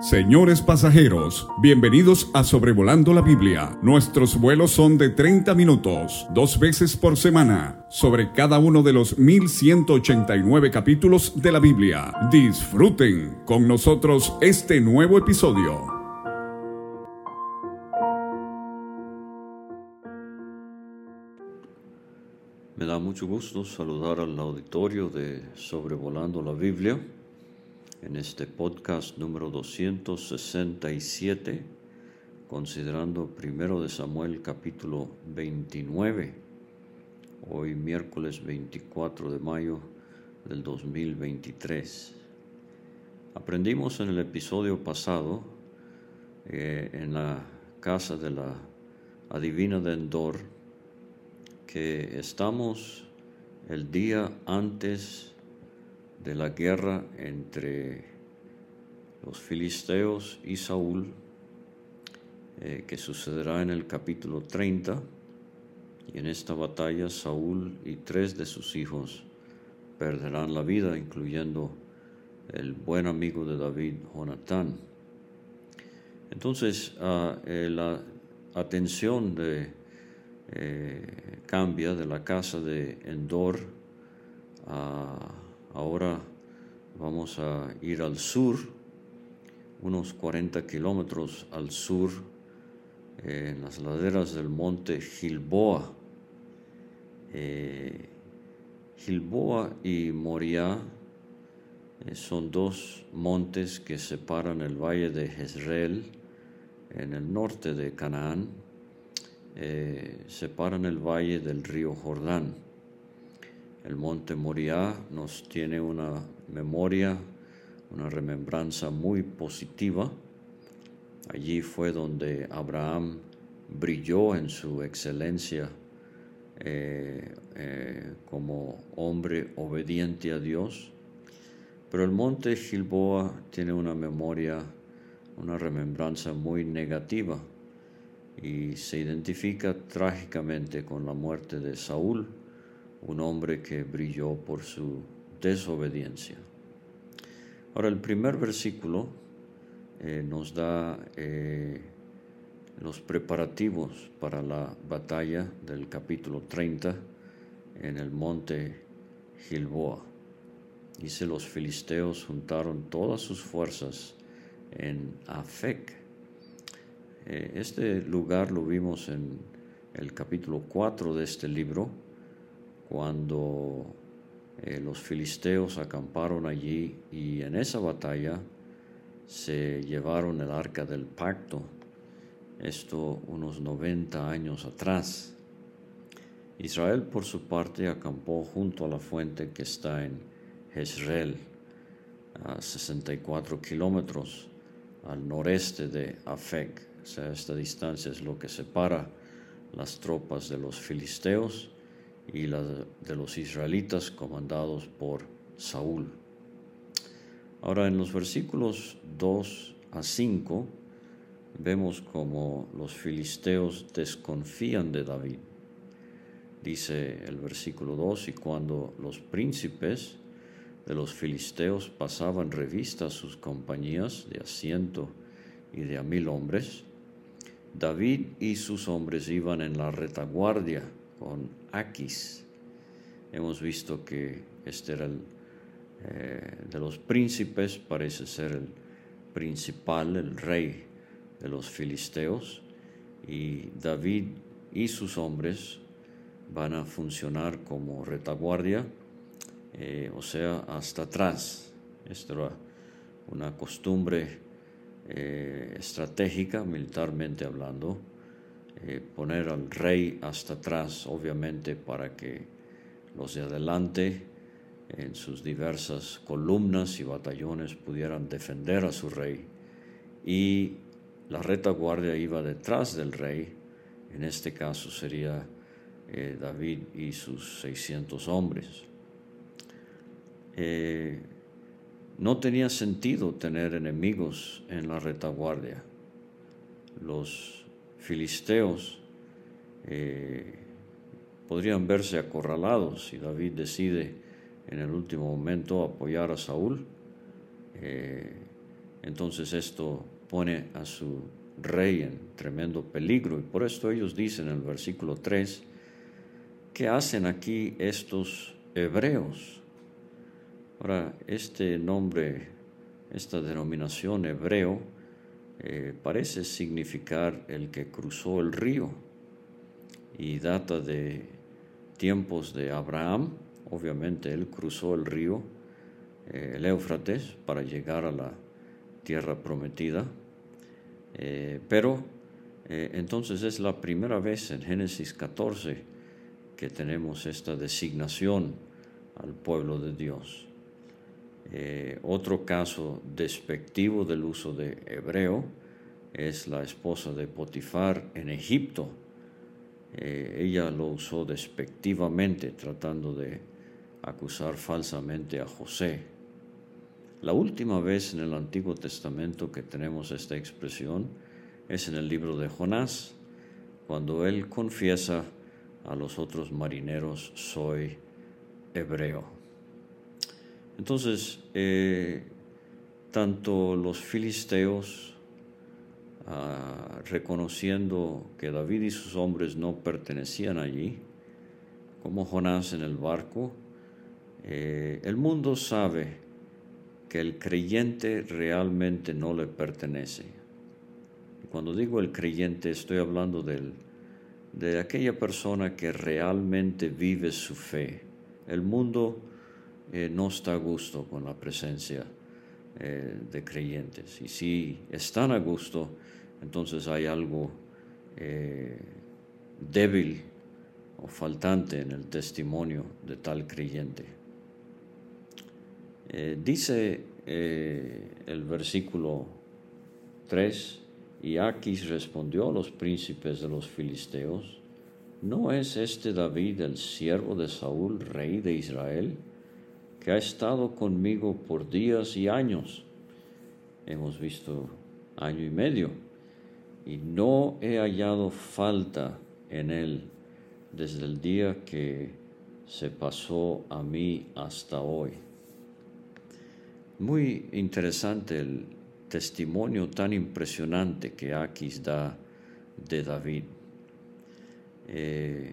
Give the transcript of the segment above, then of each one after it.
Señores pasajeros, bienvenidos a Sobrevolando la Biblia. Nuestros vuelos son de 30 minutos, dos veces por semana, sobre cada uno de los 1189 capítulos de la Biblia. Disfruten con nosotros este nuevo episodio. Me da mucho gusto saludar al auditorio de Sobrevolando la Biblia en este podcast número 267, considerando primero de Samuel capítulo 29, hoy miércoles 24 de mayo del 2023. Aprendimos en el episodio pasado, eh, en la casa de la adivina de Endor, que estamos el día antes de la guerra entre los filisteos y Saúl, eh, que sucederá en el capítulo 30. Y en esta batalla Saúl y tres de sus hijos perderán la vida, incluyendo el buen amigo de David, Jonatán. Entonces, ah, eh, la atención de, eh, cambia de la casa de Endor a Ahora vamos a ir al sur, unos 40 kilómetros al sur, en las laderas del monte Gilboa. Eh, Gilboa y Moriah eh, son dos montes que separan el valle de Jezreel en el norte de Canaán, eh, separan el valle del río Jordán. El monte Moriah nos tiene una memoria, una remembranza muy positiva. Allí fue donde Abraham brilló en su excelencia eh, eh, como hombre obediente a Dios. Pero el monte Gilboa tiene una memoria, una remembranza muy negativa y se identifica trágicamente con la muerte de Saúl un hombre que brilló por su desobediencia. Ahora el primer versículo eh, nos da eh, los preparativos para la batalla del capítulo 30 en el monte Gilboa. Dice, los filisteos juntaron todas sus fuerzas en Afec. Eh, este lugar lo vimos en el capítulo 4 de este libro cuando eh, los filisteos acamparon allí y en esa batalla se llevaron el arca del pacto, esto unos 90 años atrás. Israel por su parte acampó junto a la fuente que está en Jezreel, a 64 kilómetros al noreste de Afek. O sea, esta distancia es lo que separa las tropas de los filisteos y la de los israelitas comandados por Saúl. Ahora en los versículos 2 a 5 vemos como los filisteos desconfían de David. Dice el versículo 2, y cuando los príncipes de los filisteos pasaban revista a sus compañías de asiento y de a mil hombres, David y sus hombres iban en la retaguardia con Aquis. Hemos visto que este era el, eh, de los príncipes, parece ser el principal, el rey de los filisteos, y David y sus hombres van a funcionar como retaguardia, eh, o sea, hasta atrás. Esto era una costumbre eh, estratégica, militarmente hablando, eh, poner al rey hasta atrás, obviamente, para que los de adelante en sus diversas columnas y batallones pudieran defender a su rey. Y la retaguardia iba detrás del rey, en este caso sería eh, David y sus 600 hombres. Eh, no tenía sentido tener enemigos en la retaguardia. Los filisteos eh, podrían verse acorralados si David decide en el último momento apoyar a Saúl. Eh, entonces esto pone a su rey en tremendo peligro. Y por esto ellos dicen en el versículo 3, ¿qué hacen aquí estos hebreos? Ahora, este nombre, esta denominación hebreo, eh, parece significar el que cruzó el río y data de tiempos de Abraham. Obviamente él cruzó el río, eh, el Éufrates, para llegar a la tierra prometida. Eh, pero entonces es la primera vez en Génesis 14 que tenemos esta designación al pueblo de Dios. Eh, otro caso despectivo del uso de hebreo es la esposa de Potifar en Egipto. Eh, ella lo usó despectivamente tratando de acusar falsamente a José. La última vez en el Antiguo Testamento que tenemos esta expresión es en el libro de Jonás, cuando él confiesa a los otros marineros, soy hebreo. Entonces, eh, tanto los filisteos, ah, reconociendo que David y sus hombres no pertenecían allí, como Jonás en el barco, eh, el mundo sabe que el creyente realmente no le pertenece. Cuando digo el creyente estoy hablando de aquella persona que realmente vive su fe. El mundo eh, no está a gusto con la presencia eh, de creyentes. Y si están a gusto, entonces hay algo eh, débil o faltante en el testimonio de tal creyente. dice el versículo 3, y Aquis respondió a los príncipes de los filisteos, ¿no es este David el siervo de Saúl, rey de Israel? Que ha estado conmigo por días y años. Hemos visto año y medio y no he hallado falta en él desde el día que se pasó a mí hasta hoy. Muy interesante el testimonio tan impresionante que Aquis da de David. Eh,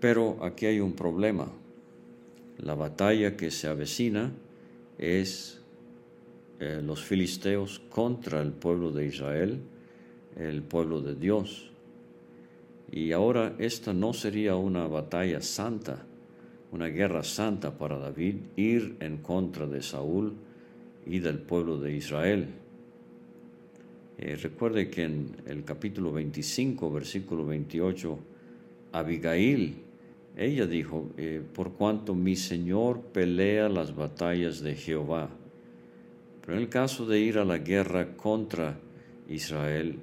pero aquí hay un problema. La batalla que se avecina es eh, los filisteos contra el pueblo de Israel, el pueblo de Dios. Y ahora esta no sería una batalla santa, una guerra santa para David, ir en contra de Saúl y del pueblo de Israel. Eh, recuerde que en el capítulo 25, versículo 28, Abigail ella dijo, eh, por cuanto mi Señor pelea las batallas de Jehová. Pero en el caso de ir a la guerra contra Israel,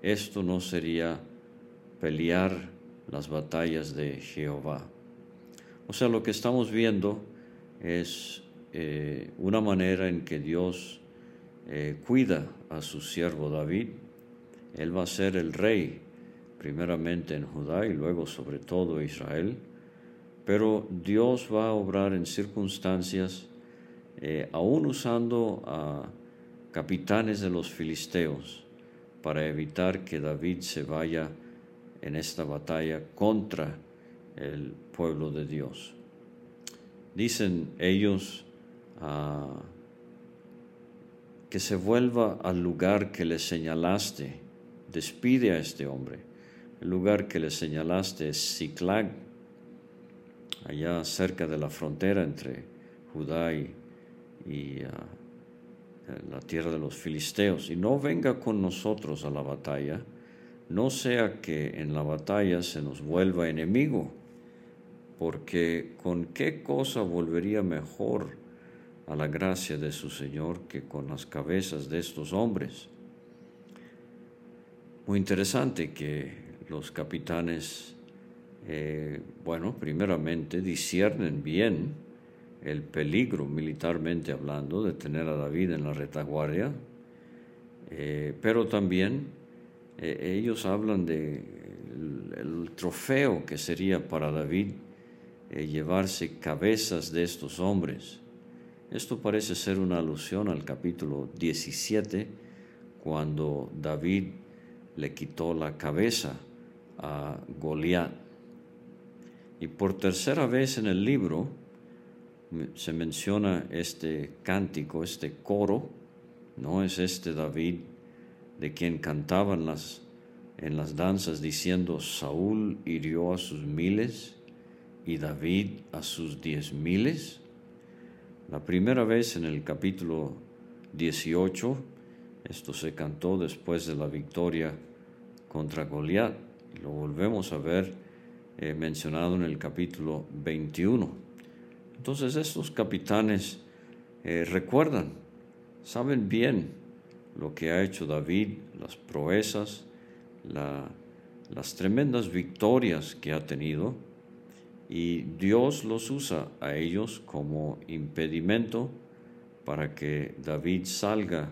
esto no sería pelear las batallas de Jehová. O sea, lo que estamos viendo es eh, una manera en que Dios eh, cuida a su siervo David. Él va a ser el rey, primeramente en Judá y luego sobre todo Israel pero Dios va a obrar en circunstancias, eh, aún usando a capitanes de los filisteos, para evitar que David se vaya en esta batalla contra el pueblo de Dios. Dicen ellos ah, que se vuelva al lugar que le señalaste, despide a este hombre. El lugar que le señalaste es Ciclag, allá cerca de la frontera entre Judá y, ah, la tierra de los filisteos, y no venga con nosotros a la batalla, no sea que en la batalla se nos vuelva enemigo, porque con qué cosa volvería mejor a la gracia de su Señor que con las cabezas de estos hombres. Muy interesante que los capitanes eh, bueno, primeramente disciernen bien el peligro militarmente hablando de tener a David en la retaguardia, eh, pero también eh, ellos hablan de trofeo que sería para David llevarse cabezas de estos hombres. Esto parece ser una alusión al capítulo 17, cuando David le quitó la cabeza a Goliat. Y por tercera vez en el libro se menciona este cántico, este coro, no es este David de quien cantaban las, en las danzas diciendo, Saúl hirió a sus miles y David a sus diez miles. La primera vez en el capítulo 18, esto se cantó después de la victoria contra Goliat, lo volvemos a ver eh, mencionado en el capítulo 21. Entonces estos capitanes eh, recuerdan, saben bien lo que ha hecho David, las proezas, las tremendas victorias que ha tenido, y Dios los usa a ellos como impedimento para que David salga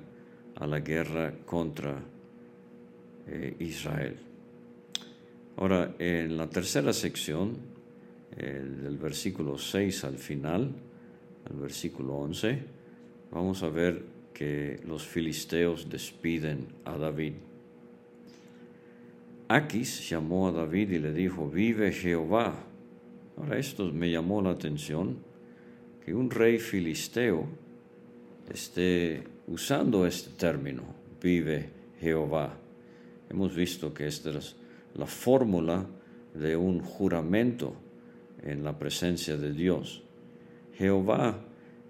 a la guerra contra eh, Israel. Ahora, en la tercera sección, del versículo 6 al final, al versículo 11, vamos a ver que los filisteos despiden a David. Aquis llamó a David y le dijo, vive Jehová. Ahora esto me llamó la atención, que un rey filisteo esté usando este término, vive Jehová. Hemos visto que esta es la fórmula de un juramento en la presencia de Dios. Jehová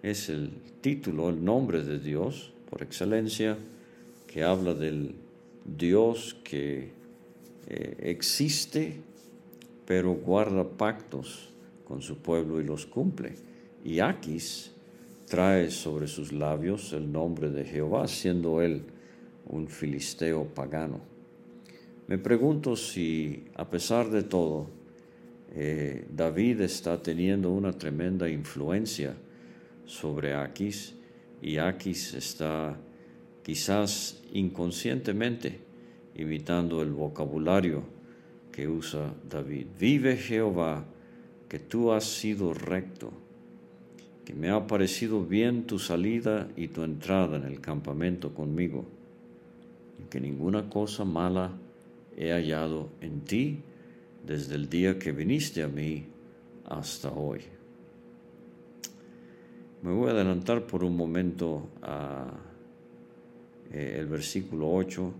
es el título, el nombre de Dios por excelencia, que habla del Dios que eh, existe, pero guarda pactos con su pueblo y los cumple. Y Aquis trae sobre sus labios el nombre de Jehová, siendo él un filisteo pagano. Me pregunto si, a pesar de todo, eh, David está teniendo una tremenda influencia sobre Aquis y Aquis está quizás inconscientemente imitando el vocabulario que usa David. Vive Jehová, que tú has sido recto, que me ha parecido bien tu salida y tu entrada en el campamento conmigo, y que ninguna cosa mala he hallado en ti desde el día que viniste a mí hasta hoy. Me voy a adelantar por un momento a eh, el versículo 8,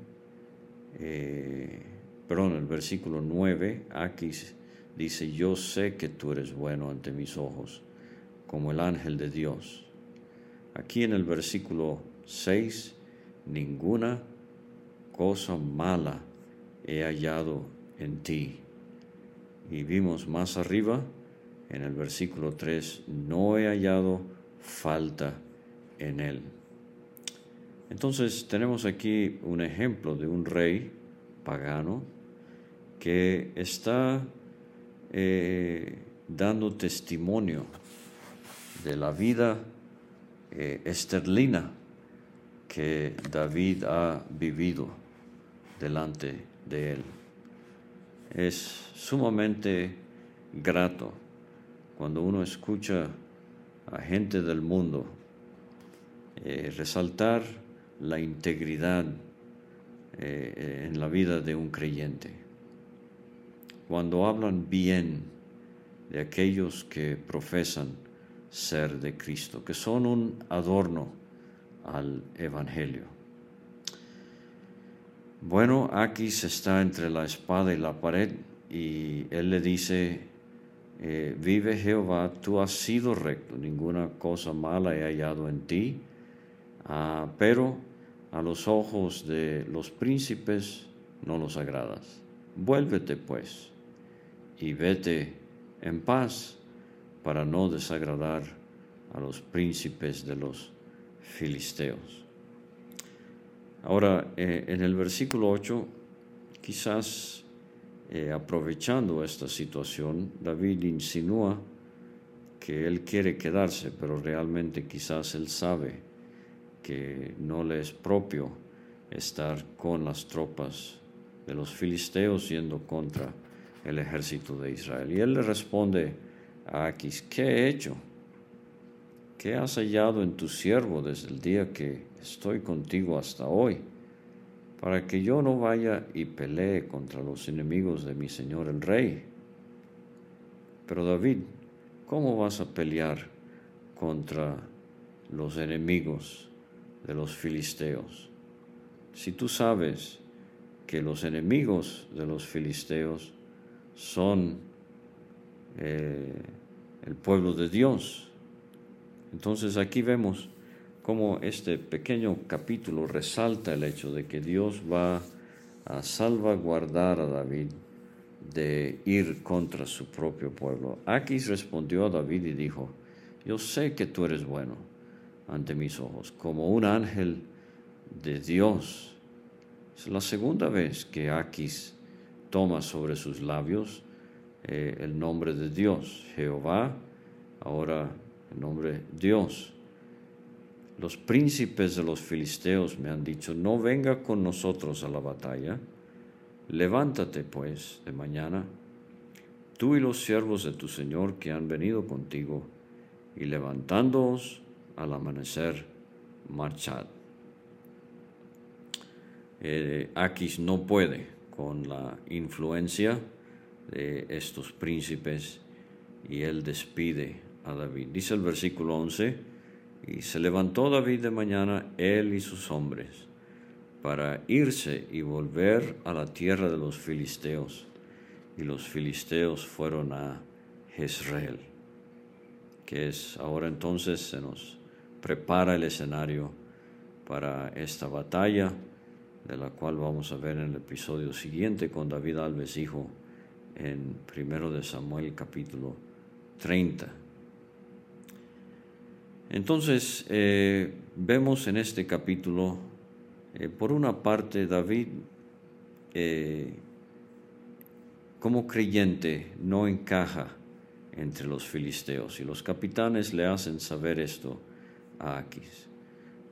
eh, perdón, el versículo 9, aquí dice, yo sé que tú eres bueno ante mis ojos, como el ángel de Dios. Aquí en el versículo 6, ninguna cosa mala he hallado en ti. Y vimos más arriba, en el versículo 3, no he hallado falta en él. Entonces tenemos aquí un ejemplo de un rey pagano que está eh, dando testimonio de la vida eh, esterlina que David ha vivido delante de Él. Es sumamente grato cuando uno escucha a gente del mundo eh, resaltar la integridad eh, en la vida de un creyente. Cuando hablan bien de aquellos que profesan ser de Cristo, que son un adorno al Evangelio. Bueno, Aquis está entre la espada y la pared y él le dice, eh, vive Jehová, tú has sido recto, ninguna cosa mala he hallado en ti, ah, pero a los ojos de los príncipes no los agradas. Vuélvete pues y vete en paz para no desagradar a los príncipes de los filisteos. Ahora, eh, en el versículo 8, quizás eh, aprovechando esta situación, David insinúa que él quiere quedarse, pero realmente quizás él sabe que no le es propio estar con las tropas de los filisteos yendo contra el ejército de Israel. Y él le responde a Aquis, ¿qué he hecho? ¿Qué has hallado en tu siervo desde el día que estoy contigo hasta hoy? Para que yo no vaya y pelee contra los enemigos de mi señor el rey. Pero David, ¿cómo vas a pelear contra los enemigos de los filisteos? Si tú sabes que los enemigos de los filisteos son eh, el pueblo de Dios. Entonces aquí vemos cómo este pequeño capítulo resalta el hecho de que Dios va a salvaguardar a David de ir contra su propio pueblo. Aquis respondió a David y dijo, yo sé que tú eres bueno ante mis ojos, como un ángel de Dios. Es la segunda vez que Aquis toma sobre sus labios eh, el nombre de Dios, Jehová, ahora el nombre Dios. Los príncipes de los filisteos me han dicho, no venga con nosotros a la batalla, levántate pues de mañana, tú y los siervos de tu Señor que han venido contigo, y levantándoos al amanecer, marchad. Eh, Aquis no puede con la influencia de estos príncipes y él despide David. Dice el versículo 11, y se levantó David de mañana, él y sus hombres, para irse y volver a la tierra de los filisteos. Y los filisteos fueron a Jezreel, que es ahora entonces se nos prepara el escenario para esta batalla, de la cual vamos a ver en el episodio siguiente con David Alves, hijo en primero de Samuel capítulo 30. Entonces, eh, vemos en este capítulo, eh, por una parte, David eh, como creyente no encaja entre los filisteos y los capitanes le hacen saber esto a Aquis.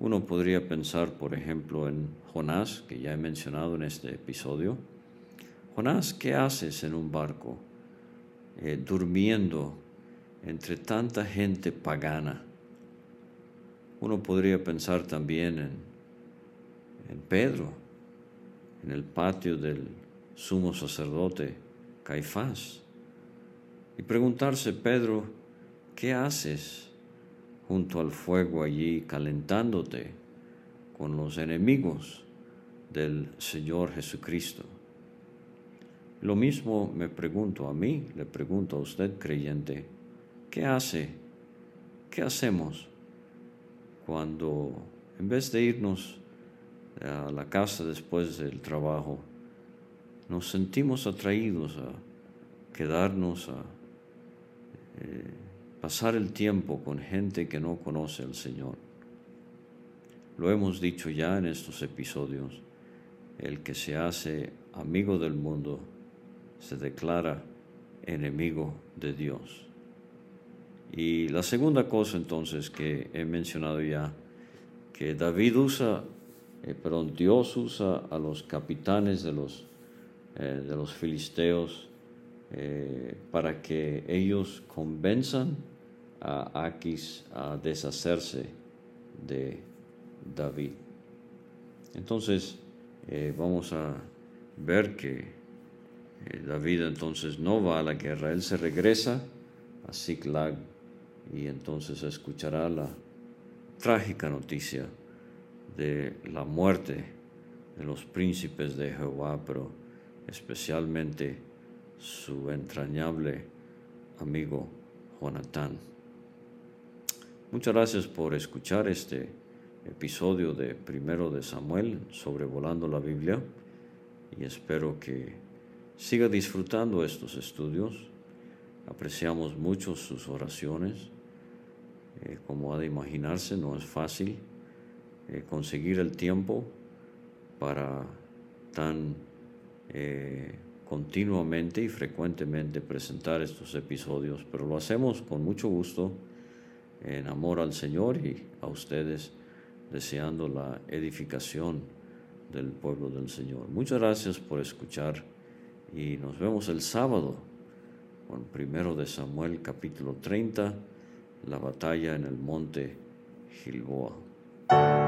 Uno podría pensar, por ejemplo, en Jonás, que ya he mencionado en este episodio, Jonás, ¿qué haces en un barco durmiendo entre tanta gente pagana? Uno podría pensar también en, Pedro, en el patio del sumo sacerdote Caifás, y preguntarse, Pedro, ¿qué haces junto al fuego allí calentándote con los enemigos del Señor Jesucristo? Lo mismo me pregunto a mí, le pregunto a usted creyente, ¿qué hace? ¿Qué hacemos cuando en vez de irnos a la casa después del trabajo, nos sentimos atraídos a quedarnos a eh, pasar el tiempo con gente que no conoce al Señor? Lo hemos dicho ya en estos episodios, el que se hace amigo del mundo, se declara enemigo de Dios. Y la segunda cosa entonces que he mencionado ya, que David usa, eh, Dios usa a los capitanes de los, eh, de los filisteos eh, para que ellos convenzan a Aquis a deshacerse de David. Entonces, vamos a ver que eh, David entonces no va a la guerra, él se regresa a Ziklag y entonces escuchará la trágica noticia de la muerte de los príncipes de Jehová, pero especialmente su entrañable amigo Jonatán. Muchas gracias por escuchar este episodio de Primero de Samuel sobrevolando la Biblia y espero que Siga disfrutando estos estudios. Apreciamos mucho sus oraciones. Eh, como ha de imaginarse, no es fácil eh, conseguir el tiempo para tan eh, continuamente y frecuentemente presentar estos episodios, pero lo hacemos con mucho gusto, en amor al Señor y a ustedes, deseando la edificación del pueblo del Señor. Muchas gracias por escuchar y nos vemos el sábado con primero de Samuel capítulo 30, la batalla en el monte Gilboa.